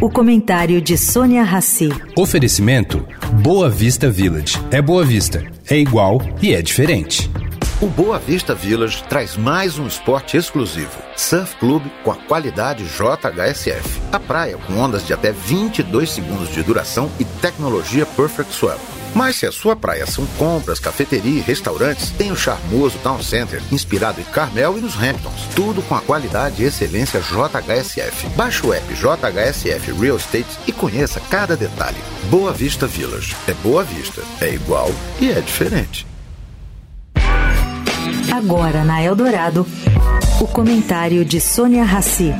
O comentário de Sônia Rassi. Oferecimento Boa Vista Village. É Boa Vista, é igual e é diferente. O Boa Vista Village traz mais um esporte exclusivo. Surf Club com a qualidade JHSF. A praia com ondas de até 22 segundos de duração e tecnologia Perfect Swell. Mas se a sua praia são compras, cafeteria e restaurantes, tem o charmoso Town Center, inspirado em Carmel e nos Hamptons. Tudo com a qualidade e excelência JHSF. Baixe o app JHSF Real Estate e conheça cada detalhe. Boa Vista Village. É Boa Vista. É igual e é diferente. Agora na Eldorado, o comentário de Sônia Rassi.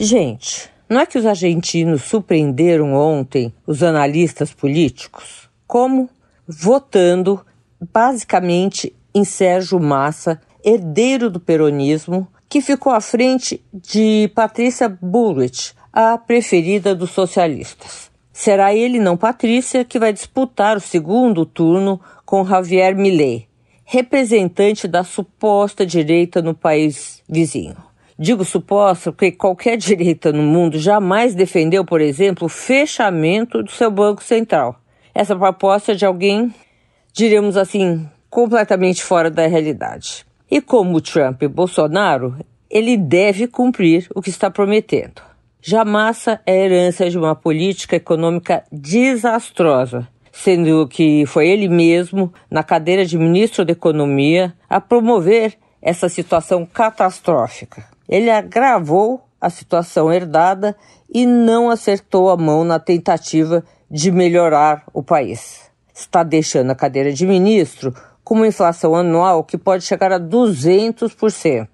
Gente, não é que os argentinos surpreenderam ontem os analistas políticos? Como? Votando basicamente em Sérgio Massa, herdeiro do peronismo, que ficou à frente de Patrícia Bullrich, a preferida dos socialistas. Será ele, não Patrícia, que vai disputar o segundo turno com Javier Milei, representante da suposta direita no país vizinho. Digo suposta porque qualquer direita no mundo jamais defendeu, por exemplo, o fechamento do seu Banco Central. Essa proposta é de alguém, diríamos assim, completamente fora da realidade. E como Trump e Bolsonaro, ele deve cumprir o que está prometendo. Jamassa é herança de uma política econômica desastrosa, sendo que foi ele mesmo, na cadeira de ministro da Economia, a promover essa situação catastrófica. Ele agravou a situação herdada e não acertou a mão na tentativa de melhorar o país. Está deixando a cadeira de ministro com uma inflação anual que pode chegar a 200%.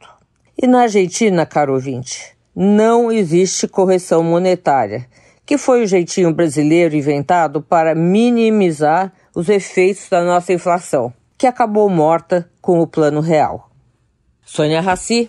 E na Argentina, caro ouvinte, não existe correção monetária, que foi o jeitinho brasileiro inventado para minimizar os efeitos da nossa inflação, que acabou morta com o Plano Real. Sônia Raci,